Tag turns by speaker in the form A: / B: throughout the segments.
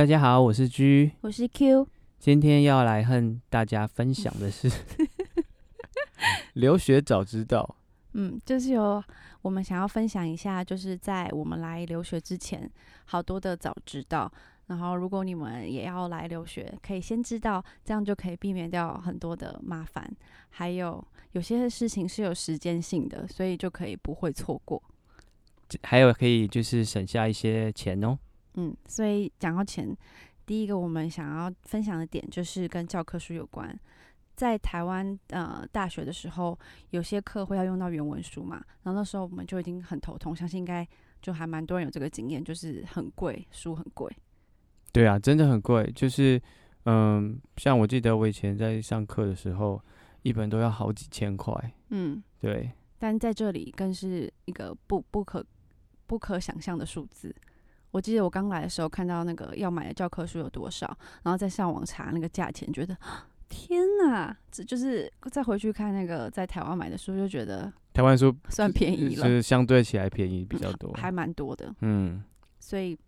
A: 大家好，我是 G，
B: 我是 Q。
A: 今天要来和大家分享的是 留学早知道。
B: 嗯，就是有我们想要分享一下，就是在我们来留学之前，好多的早知道。然后，如果你们也要来留学，可以先知道，这样就可以避免掉很多的麻烦。还有有些事情是有时间性的，所以就可以不会错过。
A: 还有可以就是省下一些钱哦。
B: 嗯，所以讲到钱，第一个我们想要分享的点就是跟教科书有关。在台湾呃大学的时候，有些课会要用到原文书嘛，然后那时候我们就已经很头痛，相信应该就还蛮多人有这个经验，就是很贵，书很贵。
A: 对啊，真的很贵。就是，嗯，像我记得我以前在上课的时候，一本都要好几千块。
B: 嗯，
A: 对。
B: 但在这里更是一个不不可不可想象的数字。我记得我刚来的时候看到那个要买的教科书有多少，然后再上网查那个价钱，觉得天哪！这就是再回去看那个在台湾买的书，就觉得
A: 台湾书
B: 算便宜了，
A: 是相对起来便宜比较多，
B: 还蛮多的。
A: 嗯，
B: 所以。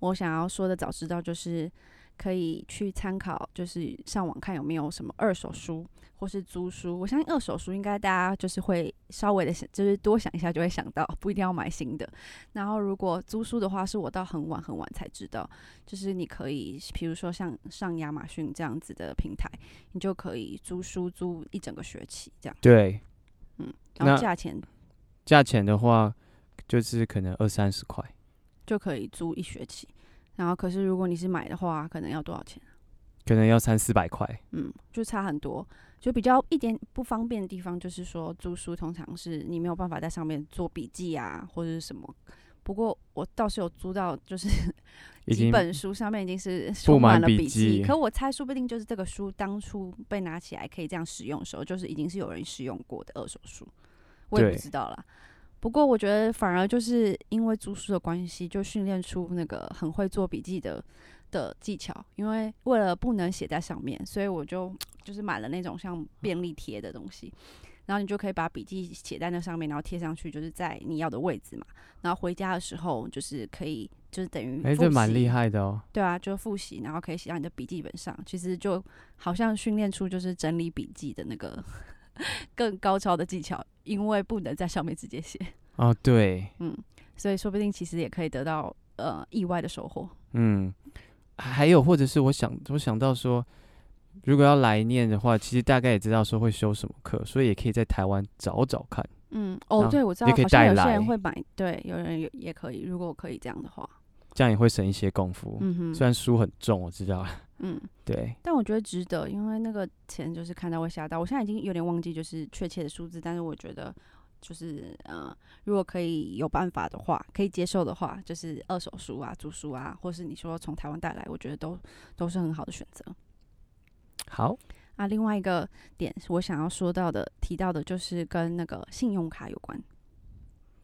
B: 我想要说的早知道就是可以去参考，就是上网看有没有什么二手书或是租书。我相信二手书应该大家就是会稍微的想，就是多想一下就会想到，不一定要买新的。然后如果租书的话，是我到很晚很晚才知道，就是你可以，比如说像上亚马逊这样子的平台，你就可以租书租一整个学期这样。
A: 对，
B: 嗯，然后价钱，
A: 价钱的话就是可能二三十块。
B: 就可以租一学期，然后可是如果你是买的话，可能要多少钱？
A: 可能要三四百块。
B: 嗯，就差很多。就比较一点不方便的地方，就是说租书通常是你没有办法在上面做笔记啊，或者是什么。不过我倒是有租到，就是几本书上面已经是充满了笔记。可我猜，说不定就是这个书当初被拿起来可以这样使用的时候，就是已经是有人使用过的二手书。我也不知道了。不过我觉得反而就是因为读书的关系，就训练出那个很会做笔记的的技巧。因为为了不能写在上面，所以我就就是买了那种像便利贴的东西，然后你就可以把笔记写在那上面，然后贴上去，就是在你要的位置嘛。然后回家的时候就是可以，就是等于
A: 哎，这蛮厉害的哦。
B: 对啊，就复习，然后可以写到你的笔记本上。其实就好像训练出就是整理笔记的那个。更高超的技巧，因为不能在上面直接写。
A: 哦，对，
B: 嗯，所以说不定其实也可以得到呃意外的收获。
A: 嗯，还有或者是我想我想到说，如果要来念的话，其实大概也知道说会修什么课，所以也可以在台湾找找看。
B: 嗯，哦，对，我知道，好像有些人会买，对，有人也也可以，如果可以这样的话，
A: 这样也会省一些功夫。
B: 嗯哼，
A: 虽然书很重，我知道。
B: 嗯，
A: 对，
B: 但我觉得值得，因为那个钱就是看到会吓到。我现在已经有点忘记就是确切的数字，但是我觉得就是呃，如果可以有办法的话，可以接受的话，就是二手书啊、租书啊，或是你说从台湾带来，我觉得都都是很好的选择。
A: 好
B: 啊，另外一个点我想要说到的、提到的，就是跟那个信用卡有关。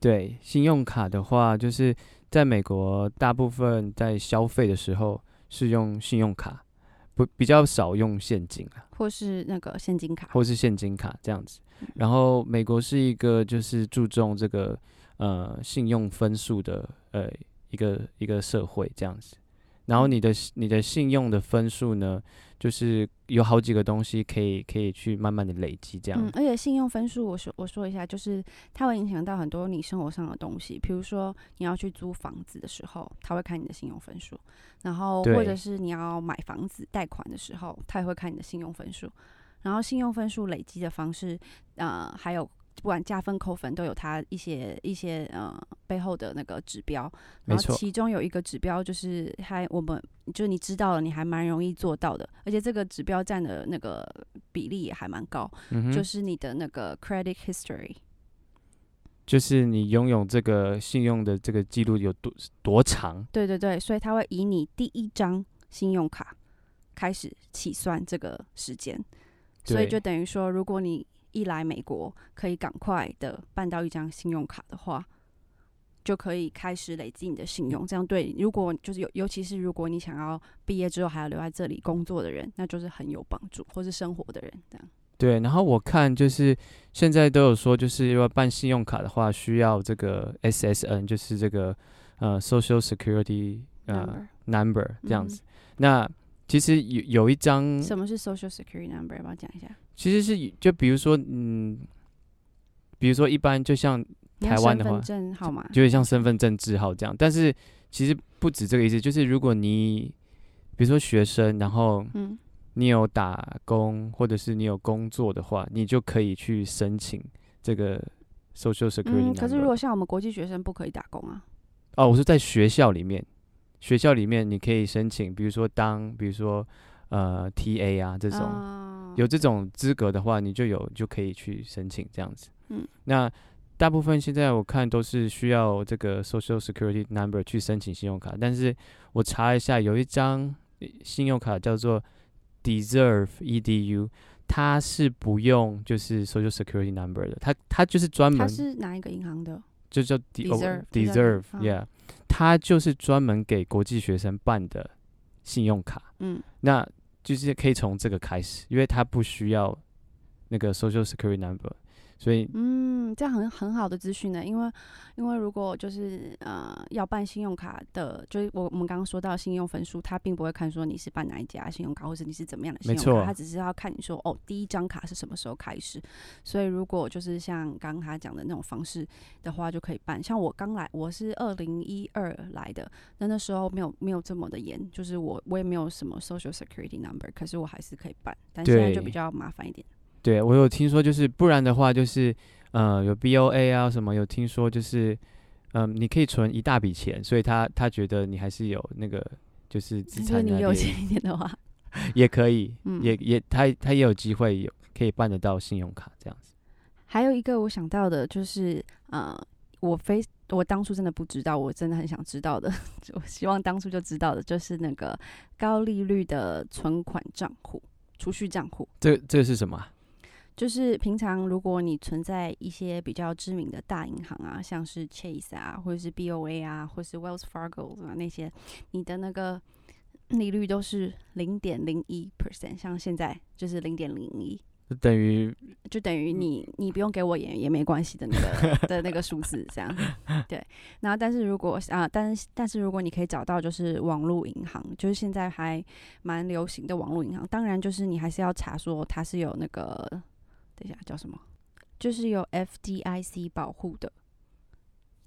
A: 对，信用卡的话，就是在美国大部分在消费的时候。是用信用卡，不比较少用现金啊，
B: 或是那个现金卡，
A: 或是现金卡这样子。然后美国是一个就是注重这个呃信用分数的呃一个一个社会这样子。然后你的你的信用的分数呢？就是有好几个东西可以可以去慢慢的累积，这样。
B: 嗯，而且信用分数，我说我说一下，就是它会影响到很多你生活上的东西，比如说你要去租房子的时候，他会看你的信用分数；然后或者是你要买房子贷款的时候，他也会看你的信用分数。然后信用分数累积的方式，呃，还有。不管加分扣分都有它一些一些呃背后的那个指标，然后其中有一个指标就是还我们就你知道了，你还蛮容易做到的，而且这个指标占的那个比例也还蛮高，就是你的那个 credit history，
A: 就是你拥有这个信用的这个记录有多多长？
B: 对对对，所以他会以你第一张信用卡开始起算这个时间，所以就等于说如果你一来美国可以赶快的办到一张信用卡的话，就可以开始累积你的信用。这样对，如果就是有，尤其是如果你想要毕业之后还要留在这里工作的人，那就是很有帮助，或是生活的人这样。
A: 对，然后我看就是现在都有说，就是要办信用卡的话，需要这个 SSN，就是这个呃 Social Security 呃 Number 这样子。那其实有有一张
B: 什么是 Social Security Number？要不要讲一下？
A: 其实是就比如说，嗯，比如说一般就像台湾的话，
B: 证号码，
A: 就像身份证字号这样。但是其实不止这个意思，就是如果你比如说学生，然后嗯。你有打工，或者是你有工作的话，你就可以去申请这个 Social Security。
B: 可是如果像我们国际学生不可以打工啊？
A: 哦，我是在学校里面，学校里面你可以申请，比如说当，比如说呃 TA 啊这种，有这种资格的话，你就有就可以去申请这样子。嗯，那大部分现在我看都是需要这个 Social Security Number 去申请信用卡，但是我查一下，有一张信用卡叫做。Deserve edu，它是不用就是 Social Security Number 的，它它就是专门。它
B: 是哪一个银行的？
A: 就叫 Deserve，Deserve，Yeah，它就是专门给国际学生办的信用卡。嗯，那就是可以从这个开始，因为他不需要那个 Social Security Number。所以，
B: 嗯，这样很很好的资讯呢，因为，因为如果就是呃要办信用卡的，就是我我们刚刚说到信用分数，他并不会看说你是办哪一家信用卡，或者你是怎么样的信用卡，他只是要看你说哦第一张卡是什么时候开始。所以如果就是像刚刚他讲的那种方式的话，就可以办。像我刚来，我是二零一二来的，那那时候没有没有这么的严，就是我我也没有什么 Social Security Number，可是我还是可以办，但现在就比较麻烦一点。
A: 对，我有听说，就是不然的话，就是呃，有 BOA 啊什么，有听说就是，嗯，你可以存一大笔钱，所以他他觉得你还是有那个就是资产
B: 你有钱一点的话，
A: 也可以，也也他他也有机会有可以办得到信用卡这样子。
B: 还有一个我想到的就是，呃，我非我当初真的不知道，我真的很想知道的，我希望当初就知道的，就是那个高利率的存款账户、储蓄账户。
A: 这这个是什么？
B: 就是平常如果你存在一些比较知名的大银行啊，像是 Chase 啊，或者是 BOA 啊，或是 Wells Fargo 啊那些，你的那个利率都是零点零一 percent，像现在就是零点零一，
A: 等于
B: 就等于你你不用给我也也没关系的那个的那个数字这样。对，然后但是如果啊，但是但是如果你可以找到就是网络银行，就是现在还蛮流行的网络银行，当然就是你还是要查说它是有那个。等一下，叫什么？就是有 FDIC 保护的。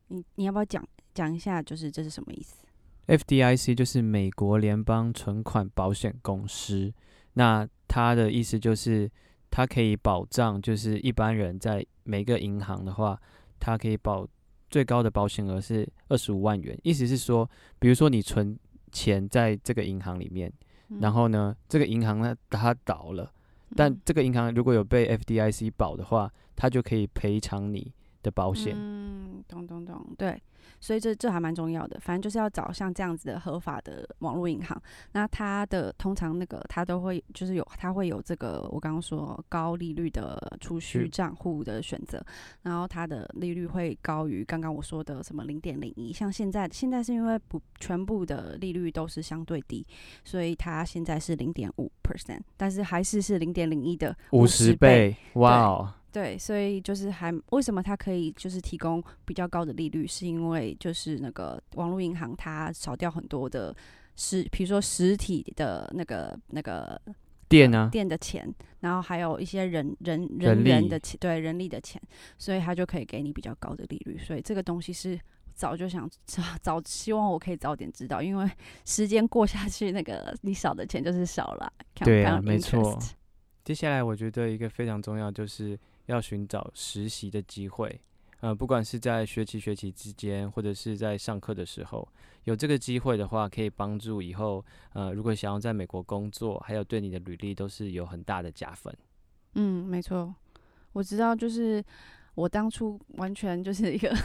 B: 你你要不要讲讲一下？就是这是什么意思
A: ？FDIC 就是美国联邦存款保险公司。那它的意思就是，它可以保障，就是一般人在每个银行的话，它可以保最高的保险额是二十五万元。意思是说，比如说你存钱在这个银行里面，然后呢，这个银行呢它倒了。但这个银行如果有被 FDIC 保的话，它就可以赔偿你的保险。
B: 嗯，懂懂懂，对。所以这这还蛮重要的，反正就是要找像这样子的合法的网络银行。那它的通常那个它都会就是有它会有这个我刚刚说高利率的储蓄账户的选择，然后它的利率会高于刚刚我说的什么零点零一。像现在现在是因为不全部的利率都是相对低，所以它现在是零点五 percent，但是还是是零点零一的
A: 五十倍。哇哦！
B: 对，所以就是还为什么它可以就是提供比较高的利率，是因为就是那个网络银行它少掉很多的实，比如说实体的那个那个
A: 店啊
B: 店的钱，然后还有一些人人人人的钱，对人力的钱，所以它就可以给你比较高的利率。所以这个东西是早就想早早希望我可以早点知道，因为 时间过下去，那个你少的钱就是少了。
A: 对啊，没错。接下来我觉得一个非常重要就是。要寻找实习的机会，呃，不管是在学期学期之间，或者是在上课的时候，有这个机会的话，可以帮助以后，呃，如果想要在美国工作，还有对你的履历都是有很大的加分。
B: 嗯，没错，我知道，就是我当初完全就是一个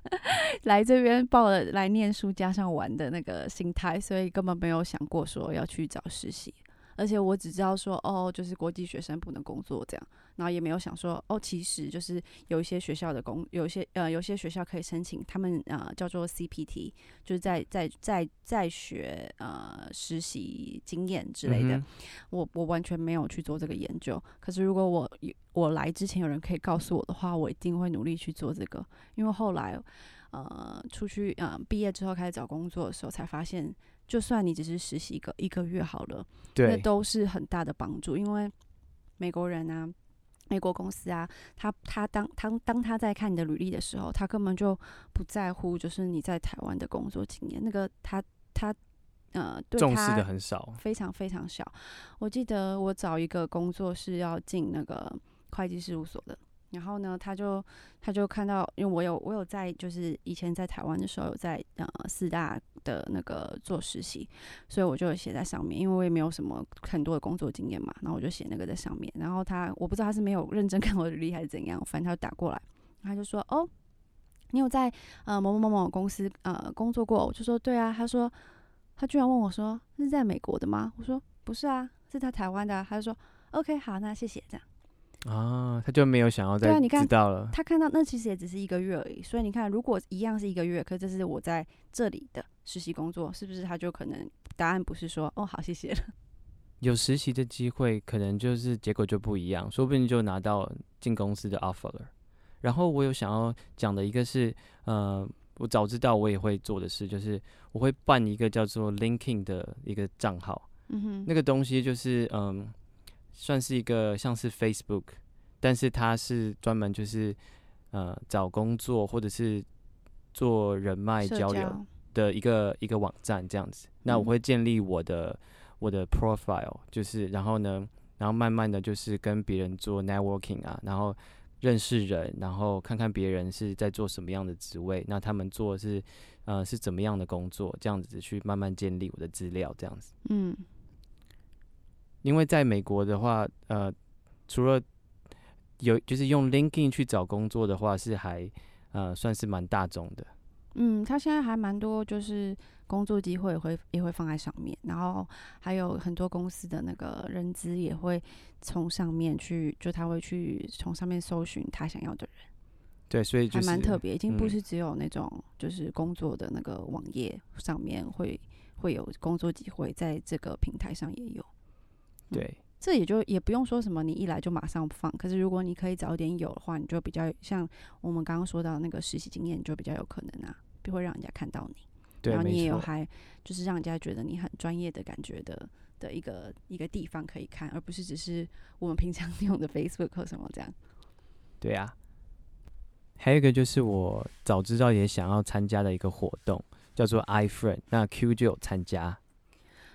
B: 来这边报了来念书加上玩的那个心态，所以根本没有想过说要去找实习。而且我只知道说，哦，就是国际学生不能工作这样，然后也没有想说，哦，其实就是有一些学校的工，有一些呃，有些学校可以申请，他们呃叫做 CPT，就是在在在在学呃实习经验之类的。我我完全没有去做这个研究，可是如果我我来之前有人可以告诉我的话，我一定会努力去做这个，因为后来呃出去呃毕业之后开始找工作的时候，才发现。就算你只是实习一个一个月好了，那都是很大的帮助。因为美国人啊，美国公司啊，他他当当当他在看你的履历的时候，他根本就不在乎，就是你在台湾的工作经验。那个他他呃，
A: 重视的很少，
B: 非常非常少。我记得我找一个工作是要进那个会计事务所的。然后呢，他就他就看到，因为我有我有在，就是以前在台湾的时候有在呃四大的那个做实习，所以我就写在上面，因为我也没有什么很多的工作经验嘛，然后我就写那个在上面。然后他我不知道他是没有认真 看我的履历还是怎样，反正他就打过来，他就说：“哦，你有在呃某某某某公司呃工作过？”我就说：“对啊。”他说：“他居然问我说是在美国的吗？”我说：“不是啊，是在台湾的。”他就说：“OK，好，那谢谢。”这样。
A: 啊，他就没有想要再知道了。
B: 他看到那其实也只是一个月而已，所以你看，如果一样是一个月，可这是我在这里的实习工作，是不是他就可能答案不是说哦好谢谢了？
A: 有实习的机会，可能就是结果就不一样，说不定就拿到进公司的 offer 了。然后我有想要讲的一个是，呃，我早知道我也会做的事，就是我会办一个叫做 LinkedIn 的一个账号。嗯哼，那个东西就是嗯。算是一个像是 Facebook，但是它是专门就是呃找工作或者是做人脉交流的一个一个网站这样子。那我会建立我的我的 profile，就是然后呢，然后慢慢的就是跟别人做 networking 啊，然后认识人，然后看看别人是在做什么样的职位，那他们做是呃是怎么样的工作，这样子去慢慢建立我的资料，这样子。嗯。因为在美国的话，呃，除了有就是用 LinkedIn 去找工作的话，是还呃算是蛮大众的。
B: 嗯，他现在还蛮多，就是工作机会也会也会放在上面，然后还有很多公司的那个人资也会从上面去，就他会去从上面搜寻他想要的人。
A: 对，所以
B: 还蛮特别，已经不是只有那种就是工作的那个网页上面会会有工作机会，在这个平台上也有。
A: 对，
B: 这也就也不用说什么，你一来就马上放。可是如果你可以早点有的话，你就比较像我们刚刚说到那个实习经验，就比较有可能啊，就会让人家看到你。然后你也有还就是让人家觉得你很专业的感觉的的一个一个地方可以看，而不是只是我们平常用的 Facebook 什么这样。
A: 对啊，还有一个就是我早知道也想要参加的一个活动，叫做 iFriend，那 Q 就有参加。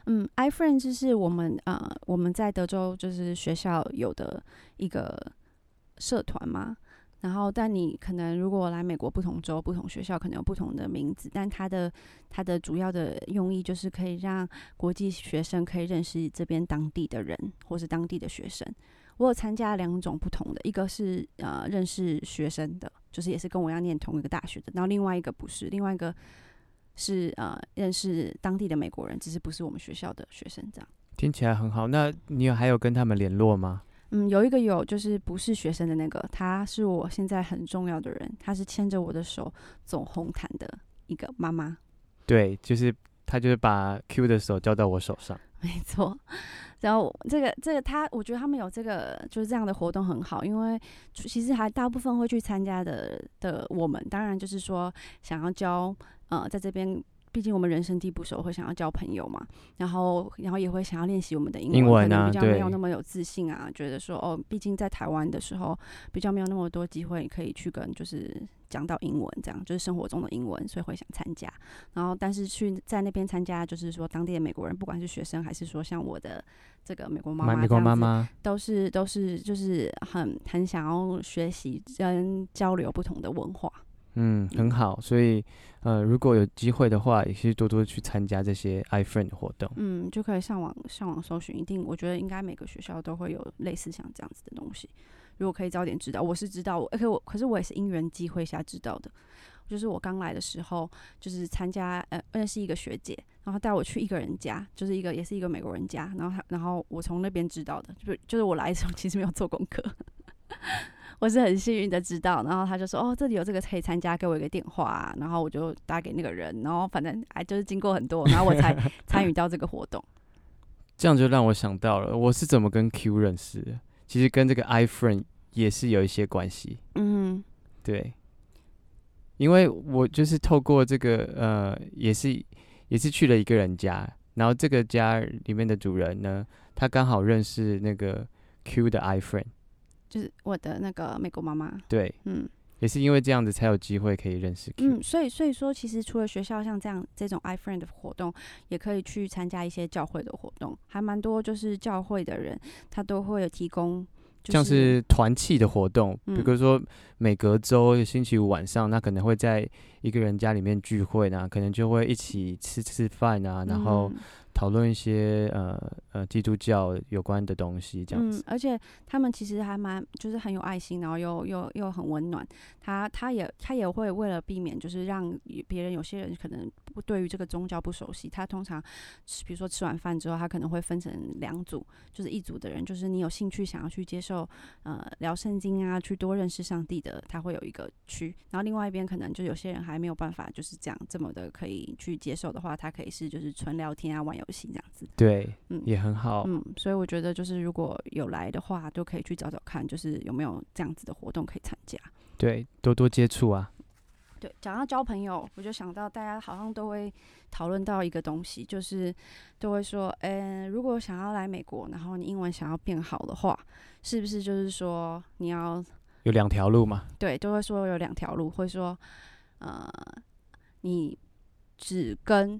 B: 嗯，iFriend 就是我们呃我们在德州就是学校有的一个社团嘛。然后，但你可能如果来美国不同州、不同学校，可能有不同的名字。但它的它的主要的用意就是可以让国际学生可以认识这边当地的人，或是当地的学生。我有参加两种不同的，一个是呃认识学生的，就是也是跟我要念同一个大学的。然后另外一个不是，另外一个。是呃，认识当地的美国人，只是不是我们学校的学生这样。
A: 听起来很好，那你有还有跟他们联络吗？
B: 嗯，有一个有，就是不是学生的那个，他是我现在很重要的人，他是牵着我的手走红毯的一个妈妈。
A: 对，就是他就是把 Q 的手交到我手上。
B: 没错，然后这个这个他，我觉得他们有这个就是这样的活动很好，因为其实还大部分会去参加的的我们，当然就是说想要教。呃，在这边，毕竟我们人生地不熟，会想要交朋友嘛，然后，然后也会想要练习我们的英文，可能比较没有那么有自信啊，觉得说，哦，毕竟在台湾的时候，比较没有那么多机会可以去跟，就是讲到英文，这样，就是生活中的英文，所以会想参加。然后，但是去在那边参加，就是说当地的美国人，不管是学生还是说像我的这个美国妈妈，
A: 美国妈妈
B: 都是都是就是很很想要学习跟交流不同的文化。
A: 嗯，很好，所以呃，如果有机会的话，也可以多多去参加这些 iFriend 活动。
B: 嗯，就可以上网上网搜寻，一定我觉得应该每个学校都会有类似像这样子的东西。如果可以早点知道，我是知道，而且我可是我也是因缘机会下知道的。就是我刚来的时候，就是参加呃认识一个学姐，然后带我去一个人家，就是一个也是一个美国人家，然后他然后我从那边知道的，就是就是我来的时候其实没有做功课。我是很幸运的知道，然后他就说：“哦，这里有这个可以参加，给我一个电话。”然后我就打给那个人，然后反正哎，就是经过很多，然后我才 参与到这个活动。
A: 这样就让我想到了，我是怎么跟 Q 认识的？其实跟这个 iFriend 也是有一些关系。
B: 嗯，
A: 对，因为我就是透过这个呃，也是也是去了一个人家，然后这个家里面的主人呢，他刚好认识那个 Q 的 iFriend。
B: 就是我的那个美国妈妈，
A: 对，
B: 嗯，
A: 也是因为这样子才有机会可以认识。
B: 嗯，所以所以说，其实除了学校像这样这种 iFriend 的活动，也可以去参加一些教会的活动，还蛮多。就是教会的人，他都会有提供，
A: 像是团契的活动，比如说每隔周星期五晚上，那可能会在一个人家里面聚会呢，可能就会一起吃吃饭啊，然后。讨论一些呃呃基督教有关的东西，这样子。
B: 嗯，而且他们其实还蛮就是很有爱心，然后又又又很温暖。他他也他也会为了避免就是让别人有些人可能不对于这个宗教不熟悉，他通常比如说吃完饭之后，他可能会分成两组，就是一组的人就是你有兴趣想要去接受呃聊圣经啊，去多认识上帝的，他会有一个区。然后另外一边可能就有些人还没有办法就是这样这么的可以去接受的话，他可以是就是纯聊天啊玩。游戏这样子，
A: 对，嗯，也很好，
B: 嗯，所以我觉得就是如果有来的话，都可以去找找看，就是有没有这样子的活动可以参加，
A: 对，多多接触啊。
B: 对，讲到交朋友，我就想到大家好像都会讨论到一个东西，就是都会说，嗯，如果想要来美国，然后你英文想要变好的话，是不是就是说你要
A: 有两条路嘛？
B: 对，都会说有两条路，会说，呃，你只跟。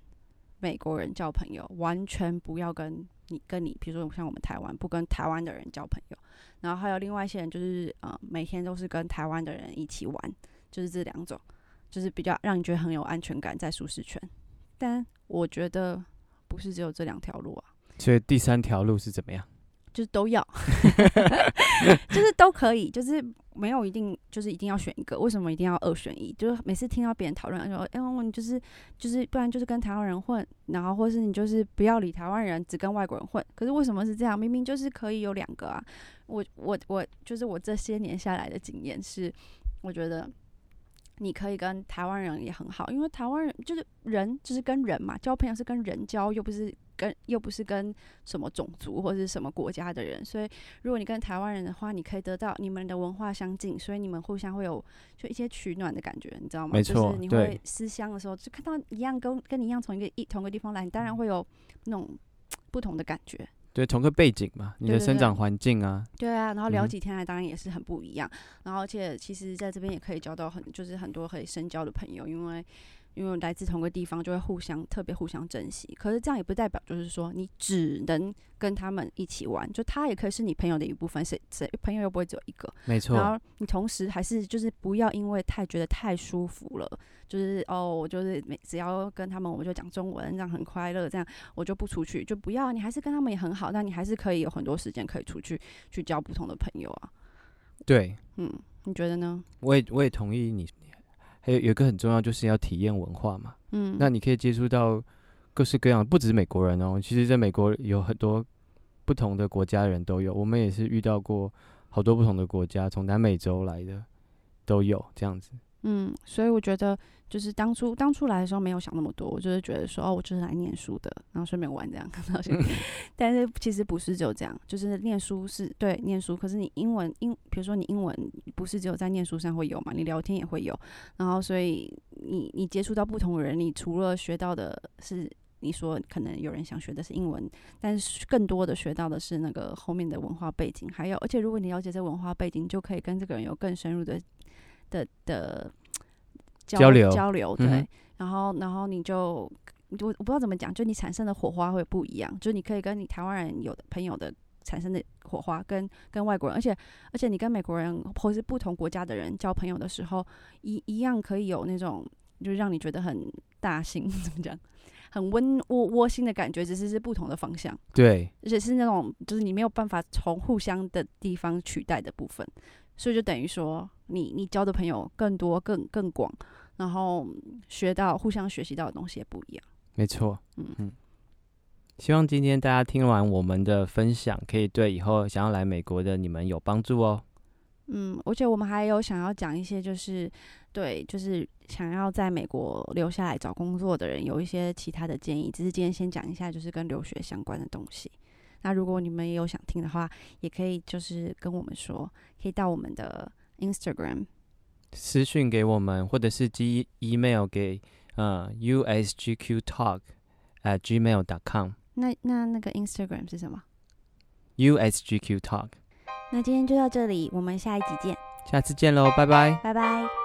B: 美国人交朋友，完全不要跟你跟你，比如说像我们台湾，不跟台湾的人交朋友。然后还有另外一些人，就是呃，每天都是跟台湾的人一起玩，就是这两种，就是比较让你觉得很有安全感，在舒适圈。但我觉得不是只有这两条路啊。
A: 所以第三条路是怎么样？
B: 就是都要，就是都可以，就是没有一定，就是一定要选一个。为什么一定要二选一？就是每次听到别人讨论说，哎，你就是就是，不然就是跟台湾人混，然后或是你就是不要理台湾人，只跟外国人混。可是为什么是这样？明明就是可以有两个啊！我我我，就是我这些年下来的经验是，我觉得你可以跟台湾人也很好，因为台湾人就是人，就是跟人嘛，交朋友是跟人交，又不是。跟又不是跟什么种族或者是什么国家的人，所以如果你跟台湾人的话，你可以得到你们的文化相近，所以你们互相会有就一些取暖的感觉，你知道吗？
A: 没
B: 错，你会思乡的时候，就看到一样跟跟你一样从一个一同个地方来，你当然会有那种 不同的感觉。
A: 对，同个背景嘛，你的生长环境啊。
B: 对啊，然后聊几天来，当然也是很不一样。然后而且其实在这边也可以交到很就是很多可以深交的朋友，因为。因为来自同个地方，就会互相特别互相珍惜。可是这样也不代表就是说你只能跟他们一起玩，就他也可以是你朋友的一部分。谁谁朋友又不会只有一个？
A: 没错。
B: 然后你同时还是就是不要因为太觉得太舒服了，就是哦，我就是每只要跟他们，我就讲中文，这样很快乐，这样我就不出去，就不要。你还是跟他们也很好，但你还是可以有很多时间可以出去去交不同的朋友啊。
A: 对，
B: 嗯，你觉得呢？
A: 我也我也同意你。还有有一个很重要，就是要体验文化嘛。
B: 嗯，
A: 那你可以接触到各式各样，不只是美国人哦。其实，在美国有很多不同的国家人都有，我们也是遇到过好多不同的国家，从南美洲来的都有这样子。
B: 嗯，所以我觉得。就是当初当初来的时候没有想那么多，我就是觉得说哦，我就是来念书的，然后顺便玩这样。但是其实不是只有这样，就是念书是对念书，可是你英文英，比如说你英文不是只有在念书上会有嘛，你聊天也会有。然后所以你你接触到不同的人，你除了学到的是你说可能有人想学的是英文，但是更多的学到的是那个后面的文化背景，还有而且如果你了解这文化背景，就可以跟这个人有更深入的的的。交
A: 流
B: 交流对，然后然后你就我我不知道怎么讲，就你产生的火花会不一样，就你可以跟你台湾人有的朋友的产生的火花，跟跟外国人，而且而且你跟美国人或是不同国家的人交朋友的时候，一一样可以有那种就是让你觉得很大心 怎么讲，很温窝窝心的感觉，只是是不同的方向，
A: 对，
B: 而且是那种就是你没有办法从互相的地方取代的部分，所以就等于说你你交的朋友更多更更广。然后学到互相学习到的东西也不一样。
A: 没错，
B: 嗯
A: 嗯。希望今天大家听完我们的分享，可以对以后想要来美国的你们有帮助哦。
B: 嗯，而且我们还有想要讲一些，就是对，就是想要在美国留下来找工作的人，有一些其他的建议。只是今天先讲一下，就是跟留学相关的东西。那如果你们也有想听的话，也可以就是跟我们说，可以到我们的 Instagram
A: 私讯给我们，或者是寄 email 给呃 usgqtalk at gmail.com
B: 那那那个 Instagram 是什么
A: ？usgqtalk。
B: 那今天就到这里，我们下一集见，
A: 下次见喽，拜拜。
B: 拜拜。